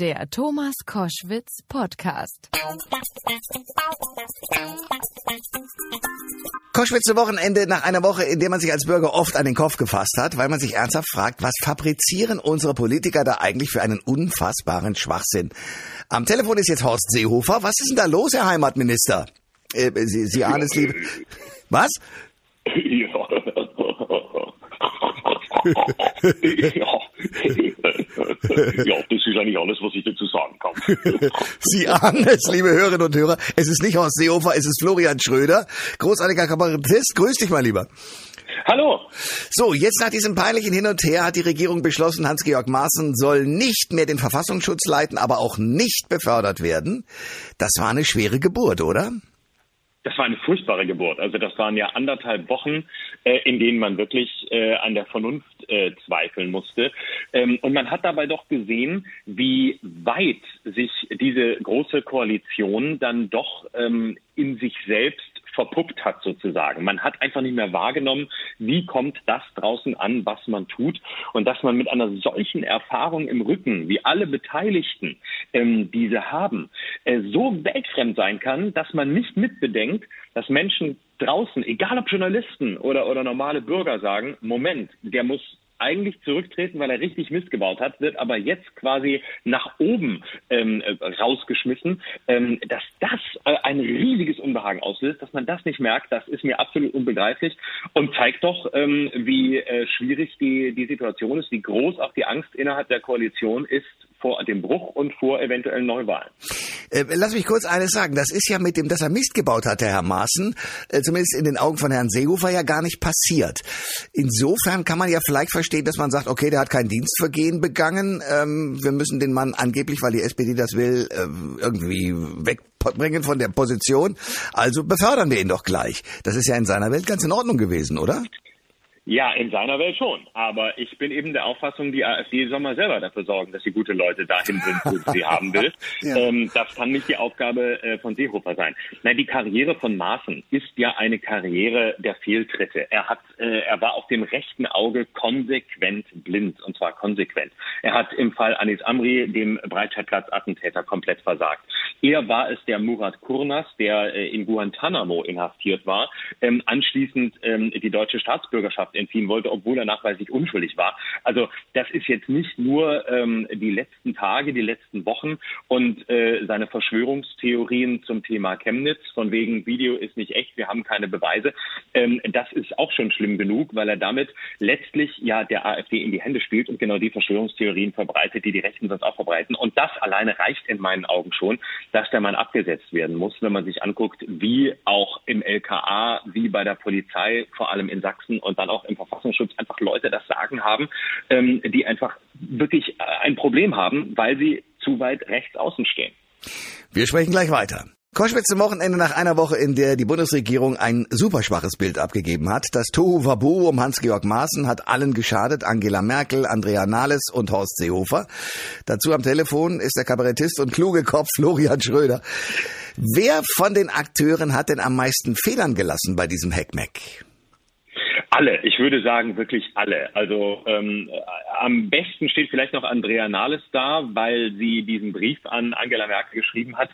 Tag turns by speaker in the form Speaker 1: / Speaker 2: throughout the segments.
Speaker 1: Der Thomas Koschwitz Podcast.
Speaker 2: Koschwitz Wochenende nach einer Woche, in der man sich als Bürger oft an den Kopf gefasst hat, weil man sich ernsthaft fragt, was fabrizieren unsere Politiker da eigentlich für einen unfassbaren Schwachsinn? Am Telefon ist jetzt Horst Seehofer. Was ist denn da los, Herr Heimatminister? Äh, Sie, Sie ahnen es, liebe... Was?
Speaker 3: ja. ja, das ist eigentlich alles, was ich dazu sagen kann.
Speaker 2: Sie ahnen es, liebe Hörerinnen und Hörer. Es ist nicht Horst Seehofer, es ist Florian Schröder. Großartiger Kabarettist. Grüß dich mal lieber.
Speaker 3: Hallo.
Speaker 2: So, jetzt nach diesem peinlichen Hin und Her hat die Regierung beschlossen, Hans-Georg Maaßen soll nicht mehr den Verfassungsschutz leiten, aber auch nicht befördert werden. Das war eine schwere Geburt, oder?
Speaker 3: Das war eine furchtbare Geburt. Also das waren ja anderthalb Wochen, äh, in denen man wirklich äh, an der Vernunft äh, zweifeln musste. Ähm, und man hat dabei doch gesehen, wie weit sich diese große Koalition dann doch ähm, in sich selbst verpuppt hat sozusagen. Man hat einfach nicht mehr wahrgenommen, wie kommt das draußen an, was man tut und dass man mit einer solchen Erfahrung im Rücken, wie alle Beteiligten ähm, diese haben, äh, so weltfremd sein kann, dass man nicht mitbedenkt, dass Menschen draußen, egal ob Journalisten oder, oder normale Bürger sagen, Moment, der muss eigentlich zurücktreten, weil er richtig Mist gebaut hat, wird aber jetzt quasi nach oben ähm, rausgeschmissen. Ähm, dass das äh, ein riesiges Unbehagen auslöst, dass man das nicht merkt, das ist mir absolut unbegreiflich und zeigt doch, ähm, wie äh, schwierig die, die Situation ist, wie groß auch die Angst innerhalb der Koalition ist vor dem Bruch und vor eventuellen Neuwahlen.
Speaker 2: Äh, lass mich kurz eines sagen. Das ist ja mit dem, dass er Mist gebaut hat, Herr Maaßen, äh, zumindest in den Augen von Herrn Seehofer ja gar nicht passiert. Insofern kann man ja vielleicht verstehen, dass man sagt, okay, der hat kein Dienstvergehen begangen. Ähm, wir müssen den Mann angeblich, weil die SPD das will, äh, irgendwie wegbringen von der Position. Also befördern wir ihn doch gleich. Das ist ja in seiner Welt ganz in Ordnung gewesen, oder?
Speaker 3: Ja, in seiner Welt schon. Aber ich bin eben der Auffassung, die AfD soll mal selber dafür sorgen, dass sie gute Leute dahin sind, wo sie haben will. Ja. Ähm, das kann nicht die Aufgabe äh, von Seehofer sein. Nein, die Karriere von Maaßen ist ja eine Karriere der Fehltritte. Er hat, äh, er war auf dem rechten Auge konsequent blind, und zwar konsequent. Er hat im Fall Anis Amri, dem Breitscheidplatz-Attentäter, komplett versagt. Er war es der Murat Kurnas, der äh, in Guantanamo inhaftiert war, ähm, anschließend ähm, die deutsche Staatsbürgerschaft entziehen wollte, obwohl er nachweislich unschuldig war. Also das ist jetzt nicht nur ähm, die letzten Tage, die letzten Wochen und äh, seine Verschwörungstheorien zum Thema Chemnitz, von wegen Video ist nicht echt, wir haben keine Beweise. Ähm, das ist auch schon schlimm genug, weil er damit letztlich ja der AfD in die Hände spielt und genau die Verschwörungstheorien verbreitet, die die Rechten sonst auch verbreiten. Und das alleine reicht in meinen Augen schon, dass der Mann abgesetzt werden muss, wenn man sich anguckt, wie auch im LKA, wie bei der Polizei, vor allem in Sachsen und dann auch im Verfassungsschutz einfach Leute das Sagen haben, ähm, die einfach wirklich äh, ein Problem haben, weil sie zu weit rechts außen stehen.
Speaker 2: Wir sprechen gleich weiter. Koschwitz zum Wochenende nach einer Woche, in der die Bundesregierung ein superschwaches Bild abgegeben hat. Das Tohu Wabu um Hans-Georg Maaßen hat allen geschadet. Angela Merkel, Andrea Nahles und Horst Seehofer. Dazu am Telefon ist der Kabarettist und kluge Kopf Florian Schröder. Wer von den Akteuren hat denn am meisten Fehlern gelassen bei diesem Hackmack?
Speaker 3: Alle, ich würde sagen wirklich alle. Also ähm, am besten steht vielleicht noch Andrea Nahles da, weil sie diesen Brief an Angela Merkel geschrieben hat,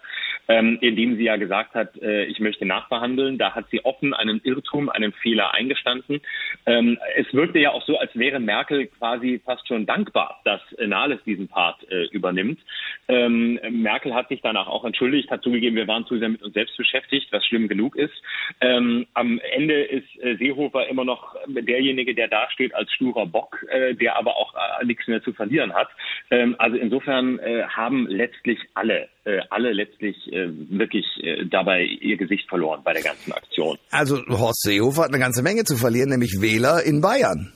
Speaker 3: ähm, in dem sie ja gesagt hat, äh, ich möchte nachverhandeln. Da hat sie offen einen Irrtum, einen Fehler eingestanden. Ähm, es wirkte ja auch so, als wäre Merkel quasi fast schon dankbar, dass Nahles diesen Part äh, übernimmt. Ähm, Merkel hat sich danach auch entschuldigt, hat zugegeben, wir waren zu sehr mit uns selbst beschäftigt, was schlimm genug ist. Ähm, am Ende ist äh, Seehofer immer noch derjenige, der dasteht als sturer Bock, äh, der aber auch äh, nichts mehr zu verlieren hat. Ähm, also insofern äh, haben letztlich alle, alle letztlich äh, wirklich äh, dabei ihr Gesicht verloren bei der ganzen Aktion.
Speaker 2: Also Horst Seehofer hat eine ganze Menge zu verlieren, nämlich Wähler in Bayern.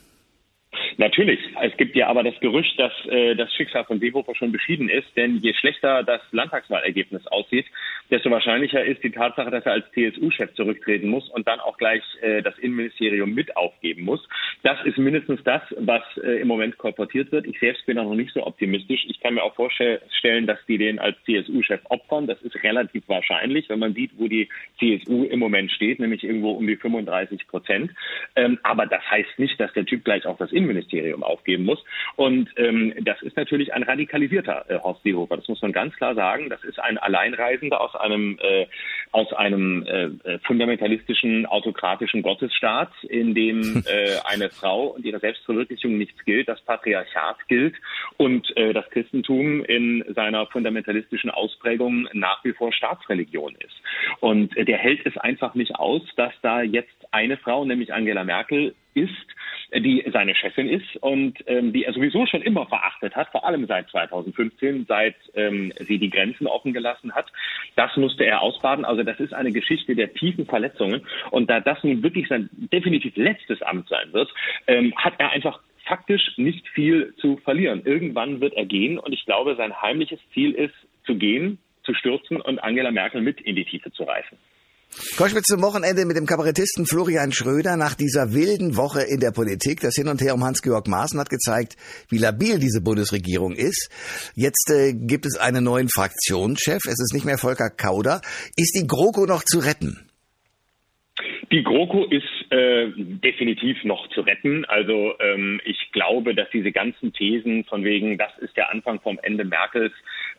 Speaker 3: Natürlich. Es gibt ja aber das Gerücht, dass äh, das Schicksal von Seehofer schon beschieden ist, denn je schlechter das Landtagswahlergebnis aussieht, desto wahrscheinlicher ist die Tatsache, dass er als CSU-Chef zurücktreten muss und dann auch gleich äh, das Innenministerium mit aufgeben muss. Das ist mindestens das, was äh, im Moment kolportiert wird. Ich selbst bin auch noch nicht so optimistisch. Ich kann mir auch vorstellen, dass die den als CSU-Chef opfern. Das ist relativ wahrscheinlich, wenn man sieht, wo die CSU im Moment steht, nämlich irgendwo um die 35 Prozent. Ähm, aber das heißt nicht, dass der Typ gleich auch das Innenministerium Innenministerium aufgeben muss. Und ähm, das ist natürlich ein radikalisierter äh, Horst Seehofer. Das muss man ganz klar sagen. Das ist ein Alleinreisender aus einem äh, aus einem äh, äh fundamentalistischen autokratischen Gottesstaat, in dem äh, eine Frau und ihre Selbstverwirklichung nichts gilt, das Patriarchat gilt und äh, das Christentum in seiner fundamentalistischen Ausprägung nach wie vor Staatsreligion ist. Und äh, der hält es einfach nicht aus, dass da jetzt eine Frau, nämlich Angela Merkel, ist, die seine Chefin ist und ähm, die er sowieso schon immer verachtet hat, vor allem seit 2015, seit ähm, sie die Grenzen offen gelassen hat. Das musste er ausbaden. Also das ist eine Geschichte der tiefen Verletzungen. Und da das nun wirklich sein definitiv letztes Amt sein wird, ähm, hat er einfach faktisch nicht viel zu verlieren. Irgendwann wird er gehen und ich glaube, sein heimliches Ziel ist, zu gehen, zu stürzen und Angela Merkel mit in die Tiefe zu reißen.
Speaker 2: Koschwitz zum Wochenende mit dem Kabarettisten Florian Schröder nach dieser wilden Woche in der Politik. Das Hin und Her um Hans-Georg Maaßen hat gezeigt, wie labil diese Bundesregierung ist. Jetzt äh, gibt es einen neuen Fraktionschef. Es ist nicht mehr Volker Kauder. Ist die GroKo noch zu retten?
Speaker 3: Die GroKo ist äh, definitiv noch zu retten. Also ähm, ich glaube, dass diese ganzen Thesen von wegen, das ist der Anfang vom Ende Merkels,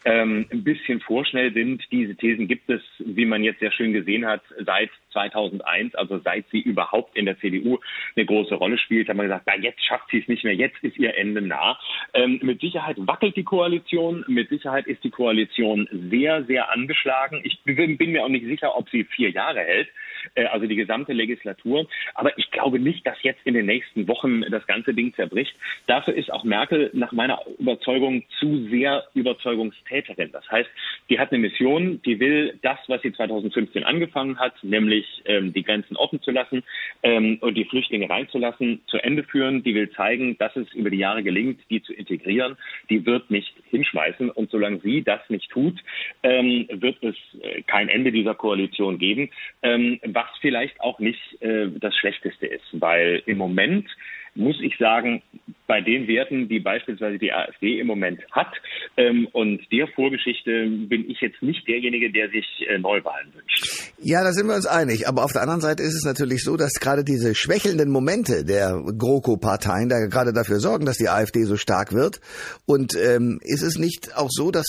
Speaker 3: ähm, ein bisschen vorschnell sind. Diese Thesen gibt es, wie man jetzt sehr schön gesehen hat, seit 2001, also seit sie überhaupt in der CDU eine große Rolle spielt, haben wir gesagt, na jetzt schafft sie es nicht mehr, jetzt ist ihr Ende nah. Ähm, mit Sicherheit wackelt die Koalition, mit Sicherheit ist die Koalition sehr, sehr angeschlagen. Ich bin, bin mir auch nicht sicher, ob sie vier Jahre hält, äh, also die gesamte Legislatur. Aber ich glaube nicht, dass jetzt in den nächsten Wochen das ganze Ding zerbricht. Dafür ist auch Merkel nach meiner Überzeugung zu sehr Überzeugungstäterin. Das heißt, die hat eine Mission, die will das, was sie 2015 angefangen hat, nämlich ähm, die Grenzen offen zu lassen ähm, und die Flüchtlinge reinzulassen, zu Ende führen. Die will zeigen, dass es über die Jahre gelingt, die zu integrieren. Die wird nicht hinschmeißen. Und solange sie das nicht tut, ähm, wird es äh, kein Ende dieser Koalition geben. Ähm, was vielleicht auch nicht äh, das Schlechteste ist, weil im Moment muss ich sagen, bei den Werten, die beispielsweise die AfD im Moment hat ähm, und der Vorgeschichte bin ich jetzt nicht derjenige, der sich äh, Neuwahlen wünscht.
Speaker 2: Ja, da sind wir uns einig. Aber auf der anderen Seite ist es natürlich so, dass gerade diese schwächelnden Momente der GroKo-Parteien da gerade dafür sorgen, dass die AfD so stark wird. Und ähm, ist es nicht auch so, dass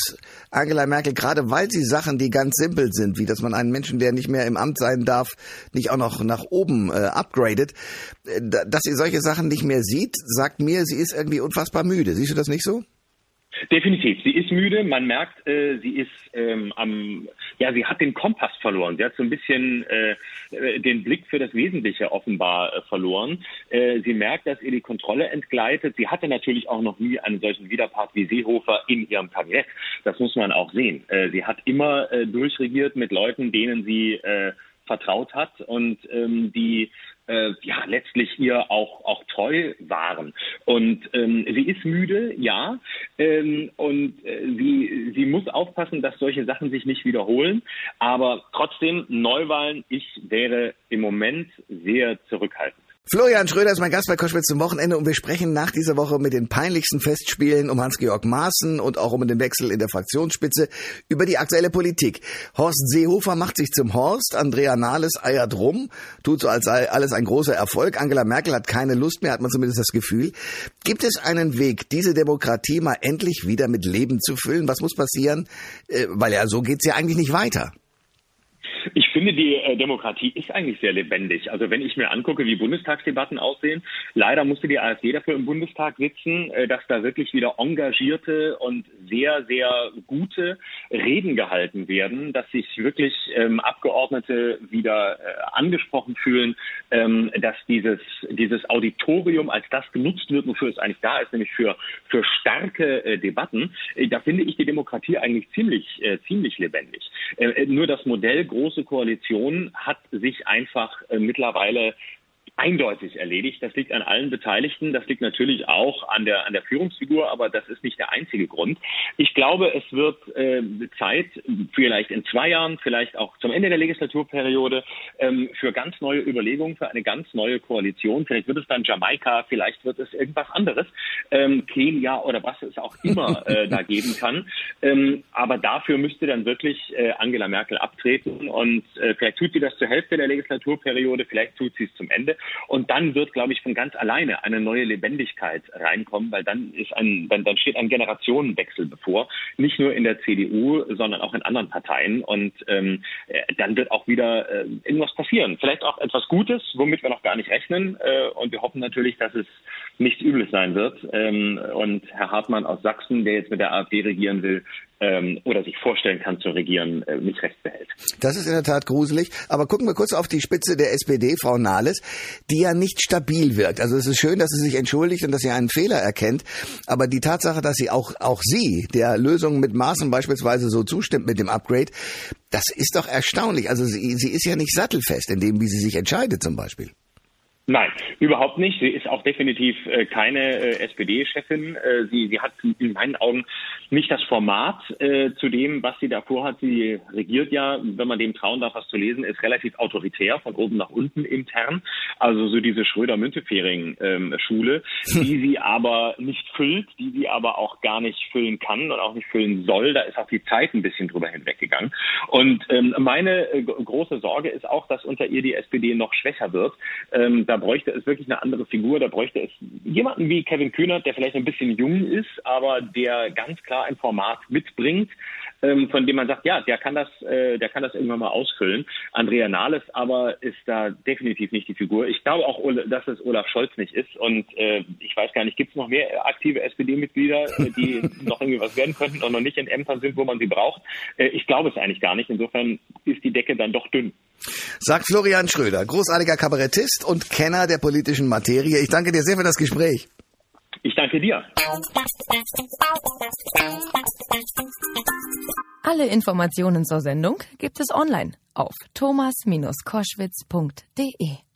Speaker 2: Angela Merkel, gerade weil sie Sachen, die ganz simpel sind, wie dass man einen Menschen, der nicht mehr im Amt sein darf, nicht auch noch nach oben äh, upgradet, äh, dass sie solche Sachen nicht mehr sieht, sagt mir, sie ist irgendwie unfassbar müde. Siehst du das nicht so?
Speaker 3: Definitiv. Sie ist müde. Man merkt, äh, sie ist ähm, am, ja, sie hat den Kompass verloren. Sie hat so ein bisschen äh, den Blick für das Wesentliche offenbar äh, verloren. Äh, sie merkt, dass ihr die Kontrolle entgleitet. Sie hatte natürlich auch noch nie einen solchen Widerpart wie Seehofer in ihrem Kabinett. Das muss man auch sehen. Äh, sie hat immer äh, durchregiert mit Leuten, denen sie äh, vertraut hat und ähm, die äh, ja letztlich ihr auch auch treu waren. Und ähm, sie ist müde, ja, ähm, und äh, sie sie muss aufpassen, dass solche Sachen sich nicht wiederholen. Aber trotzdem Neuwahlen, ich wäre im Moment sehr zurückhaltend.
Speaker 2: Florian Schröder ist mein Gast bei Koschwitz zum Wochenende und wir sprechen nach dieser Woche mit den peinlichsten Festspielen um Hans-Georg Maaßen und auch um den Wechsel in der Fraktionsspitze über die aktuelle Politik. Horst Seehofer macht sich zum Horst, Andrea Nahles eiert rum, tut so, als sei alles ein großer Erfolg. Angela Merkel hat keine Lust mehr, hat man zumindest das Gefühl. Gibt es einen Weg, diese Demokratie mal endlich wieder mit Leben zu füllen? Was muss passieren? Äh, weil ja, so geht's ja eigentlich nicht weiter.
Speaker 3: Ich finde, die äh, Demokratie ist eigentlich sehr lebendig. Also wenn ich mir angucke, wie Bundestagsdebatten aussehen, leider musste die AfD dafür im Bundestag sitzen, äh, dass da wirklich wieder engagierte und sehr, sehr gute Reden gehalten werden, dass sich wirklich ähm, Abgeordnete wieder äh, angesprochen fühlen, ähm, dass dieses, dieses Auditorium als das genutzt wird, wofür es eigentlich da ist, nämlich für, für starke äh, Debatten. Äh, da finde ich die Demokratie eigentlich ziemlich, ziemlich lebendig. Nur das Modell große Koalition hat sich einfach äh, mittlerweile eindeutig erledigt. Das liegt an allen Beteiligten. Das liegt natürlich auch an der, an der Führungsfigur, aber das ist nicht der einzige Grund. Ich glaube, es wird äh, Zeit, vielleicht in zwei Jahren, vielleicht auch zum Ende der Legislaturperiode, ähm, für ganz neue Überlegungen, für eine ganz neue Koalition. Vielleicht wird es dann Jamaika, vielleicht wird es irgendwas anderes, ähm, Kenia oder was es auch immer äh, da geben kann. Ähm, aber dafür müsste dann wirklich äh, Angela Merkel abtreten und äh, vielleicht tut sie das zur Hälfte der Legislaturperiode, vielleicht tut sie es zum Ende. Und dann wird, glaube ich, von ganz alleine eine neue Lebendigkeit reinkommen, weil dann ist ein, dann, dann steht ein Generationenwechsel bevor, nicht nur in der CDU, sondern auch in anderen Parteien. Und ähm, äh, dann wird auch wieder äh, irgendwas passieren. Vielleicht auch etwas Gutes, womit wir noch gar nicht rechnen. Äh, und wir hoffen natürlich, dass es nichts Übles sein wird. Ähm, und Herr Hartmann aus Sachsen, der jetzt mit der AfD regieren will, ähm, oder sich vorstellen kann zu regieren, äh, nicht recht behält.
Speaker 2: Das ist in der Tat gruselig. Aber gucken wir kurz auf die Spitze der SPD, Frau Nahles, die ja nicht stabil wirkt. Also es ist schön, dass sie sich entschuldigt und dass sie einen Fehler erkennt. Aber die Tatsache, dass sie auch, auch sie der Lösung mit Maßen beispielsweise so zustimmt mit dem Upgrade, das ist doch erstaunlich. Also sie, sie ist ja nicht sattelfest in dem, wie sie sich entscheidet zum Beispiel.
Speaker 3: Nein, überhaupt nicht. Sie ist auch definitiv äh, keine äh, SPD-Chefin. Äh, sie, sie hat in meinen Augen nicht das Format äh, zu dem, was sie da vorhat. Sie regiert ja, wenn man dem trauen darf, was zu lesen, ist relativ autoritär, von oben nach unten intern. Also so diese Schröder-Müntefering-Schule, ähm, die sie aber nicht füllt, die sie aber auch gar nicht füllen kann und auch nicht füllen soll. Da ist auch die Zeit ein bisschen drüber hinweggegangen. Und ähm, meine äh, große Sorge ist auch, dass unter ihr die SPD noch schwächer wird. Ähm, da bräuchte es wirklich eine andere Figur. Da bräuchte es jemanden wie Kevin Kühnert, der vielleicht ein bisschen jung ist, aber der ganz klar ein Format mitbringt, ähm, von dem man sagt, ja, der kann das, äh, der kann das irgendwann mal ausfüllen. Andrea Nahles aber ist da definitiv nicht die Figur. Ich glaube auch, dass es Olaf Scholz nicht ist. Und äh, ich weiß gar nicht, gibt es noch mehr aktive SPD-Mitglieder, äh, die noch irgendwie was werden könnten und noch nicht in Ämtern sind, wo man sie braucht? Äh, ich glaube es eigentlich gar nicht. Insofern ist die Decke dann doch dünn.
Speaker 2: Sagt Florian Schröder, großartiger Kabarettist und Kenner der politischen Materie. Ich danke dir sehr für das Gespräch.
Speaker 3: Ich danke dir.
Speaker 1: Alle Informationen zur Sendung gibt es online auf thomas-koschwitz.de.